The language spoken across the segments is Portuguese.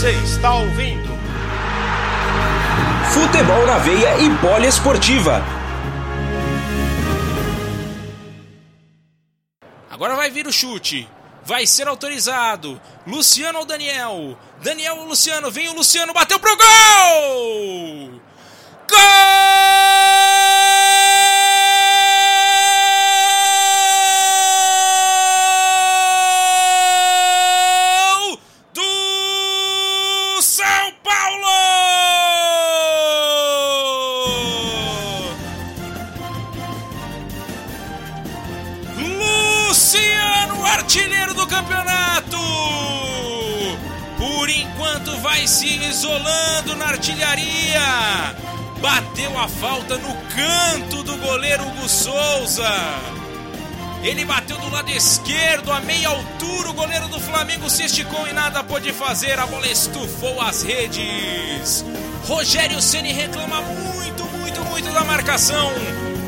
Você está ouvindo Futebol na veia e poliesportiva. Agora vai vir o chute. Vai ser autorizado. Luciano ou Daniel? Daniel ou Luciano? Vem o Luciano, bateu pro gol! Gol artilheiro do campeonato! Por enquanto vai se isolando na artilharia. Bateu a falta no canto do goleiro Hugo Souza. Ele bateu do lado esquerdo, a meia altura. O goleiro do Flamengo se esticou e nada pôde fazer. A bola estufou as redes. Rogério Ceni reclama muito, muito, muito da marcação.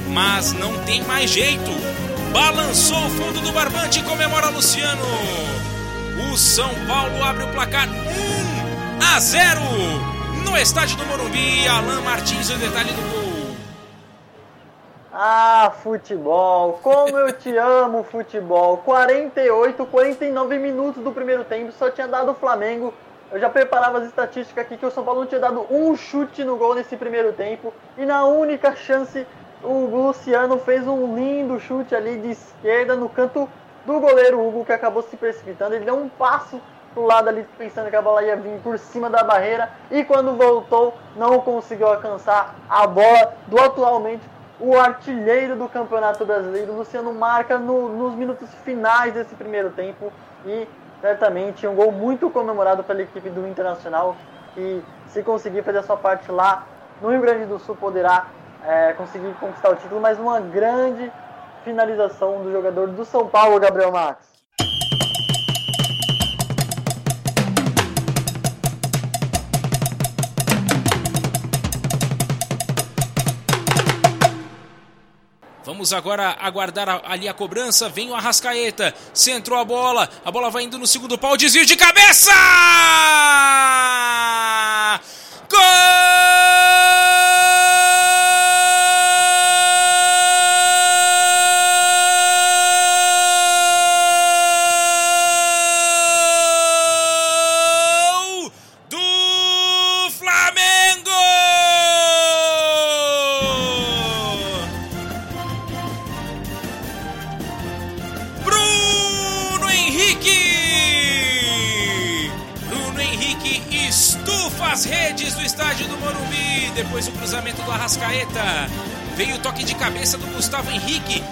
Mas não tem mais jeito. Balançou o fundo do barbante e comemora Luciano. O São Paulo abre o placar 1 a 0 no estádio do Morumbi. Alain Martins, o detalhe do gol. Ah, futebol, como eu te amo, futebol. 48, 49 minutos do primeiro tempo, só tinha dado o Flamengo. Eu já preparava as estatísticas aqui que o São Paulo não tinha dado um chute no gol nesse primeiro tempo. E na única chance, o Luciano fez um lindo chute ali de esquerda no canto do goleiro Hugo, que acabou se precipitando. Ele deu um passo pro lado ali, pensando que a bola ia vir por cima da barreira. E quando voltou, não conseguiu alcançar a bola do atualmente o artilheiro do Campeonato Brasileiro. Luciano marca no, nos minutos finais desse primeiro tempo e certamente um gol muito comemorado pela equipe do Internacional que se conseguir fazer a sua parte lá no Rio Grande do Sul poderá é, conseguir conquistar o título, mas uma grande finalização do jogador do São Paulo, Gabriel Max. Vamos agora aguardar ali a cobrança. Vem o Arrascaeta. Centrou a bola. A bola vai indo no segundo pau. Desvio de cabeça! As redes do estádio do Morumbi. Depois do cruzamento do Arrascaeta. Veio o toque de cabeça do Gustavo Henrique.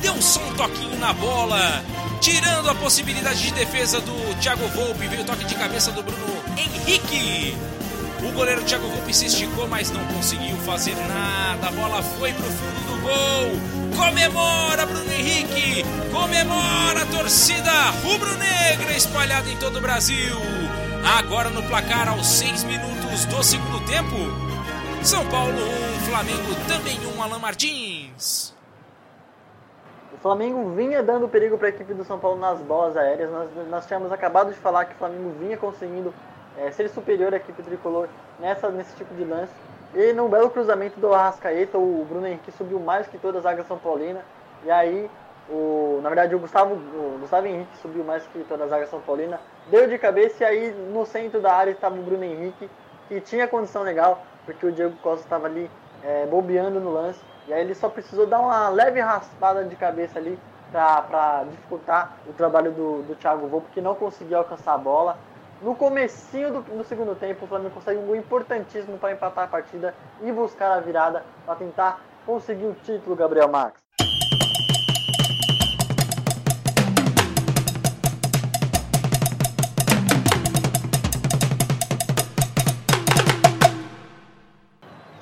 Deu só um toquinho na bola. Tirando a possibilidade de defesa do Thiago Volpe. Veio o toque de cabeça do Bruno Henrique. O goleiro Thiago Volpe se esticou, mas não conseguiu fazer nada. A bola foi pro fundo do gol. Comemora Bruno Henrique. Comemora a torcida rubro-negra espalhada em todo o Brasil. Agora no placar aos seis minutos do segundo tempo. São Paulo 1, Flamengo também 1, Alan Martins. O Flamengo vinha dando perigo para a equipe do São Paulo nas bolas aéreas. Nós, nós tínhamos acabado de falar que o Flamengo vinha conseguindo é, ser superior à equipe tricolor nessa, nesse tipo de lance. E no belo cruzamento do Arrascaeta, o Bruno Henrique subiu mais que toda a zaga São Paulina. E aí, o, na verdade, o Gustavo, o Gustavo Henrique subiu mais que toda a zaga São Paulina. Deu de cabeça e aí no centro da área estava o Bruno Henrique, que tinha condição legal, porque o Diego Costa estava ali é, bobeando no lance. E aí ele só precisou dar uma leve raspada de cabeça ali para dificultar o trabalho do, do Thiago Volpe, que não conseguiu alcançar a bola. No comecinho do, do segundo tempo, o Flamengo consegue um gol importantíssimo para empatar a partida e buscar a virada para tentar conseguir o título, Gabriel Max.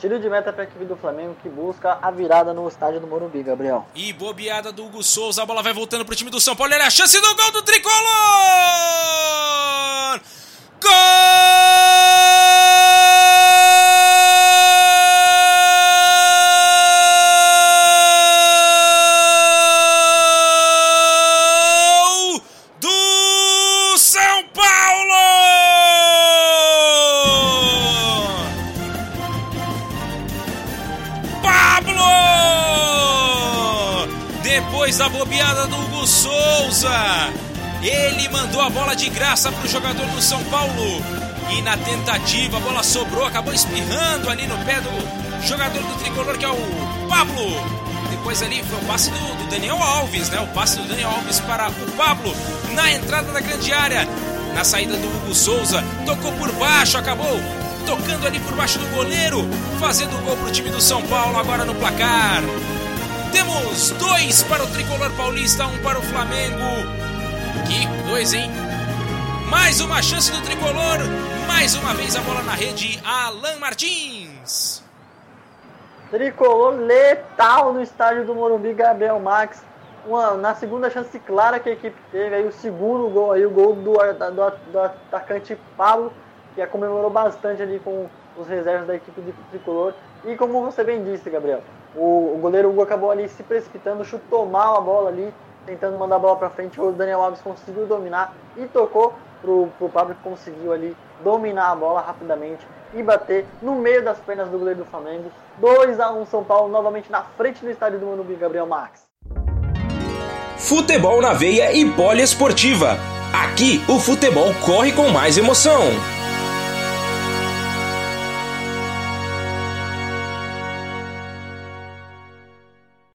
Tiro de meta para a equipe do Flamengo que busca a virada no estádio do Morumbi, Gabriel. E bobeada do Hugo Souza, a bola vai voltando pro time do São Paulo. Olha a chance do gol do tricolor! Depois da bobeada do Hugo Souza, ele mandou a bola de graça para o jogador do São Paulo. E na tentativa a bola sobrou, acabou espirrando ali no pé do jogador do tricolor que é o Pablo. Depois ali foi o passe do, do Daniel Alves, né? O passe do Daniel Alves para o Pablo na entrada da grande área. Na saída do Hugo Souza, tocou por baixo, acabou tocando ali por baixo do goleiro, fazendo gol para o time do São Paulo agora no placar. Temos dois para o tricolor paulista, um para o Flamengo. Que coisa, hein? Mais uma chance do tricolor, mais uma vez a bola na rede, Alan Martins. Tricolor letal no estádio do Morumbi, Gabriel Max. Uma, na segunda chance clara que a equipe teve, aí o segundo gol, aí o gol do, do, do atacante Pablo que comemorou bastante ali com os reservas da equipe de tricolor. E como você bem disse, Gabriel, o, o goleiro Hugo acabou ali se precipitando, chutou mal a bola ali, tentando mandar a bola para frente. O Daniel Alves conseguiu dominar e tocou pro, pro Pablo que conseguiu ali dominar a bola rapidamente e bater no meio das pernas do goleiro do Flamengo. 2 a 1 São Paulo novamente na frente do estádio do Morumbi, Gabriel Max. Futebol na veia e poliesportiva. Aqui o futebol corre com mais emoção.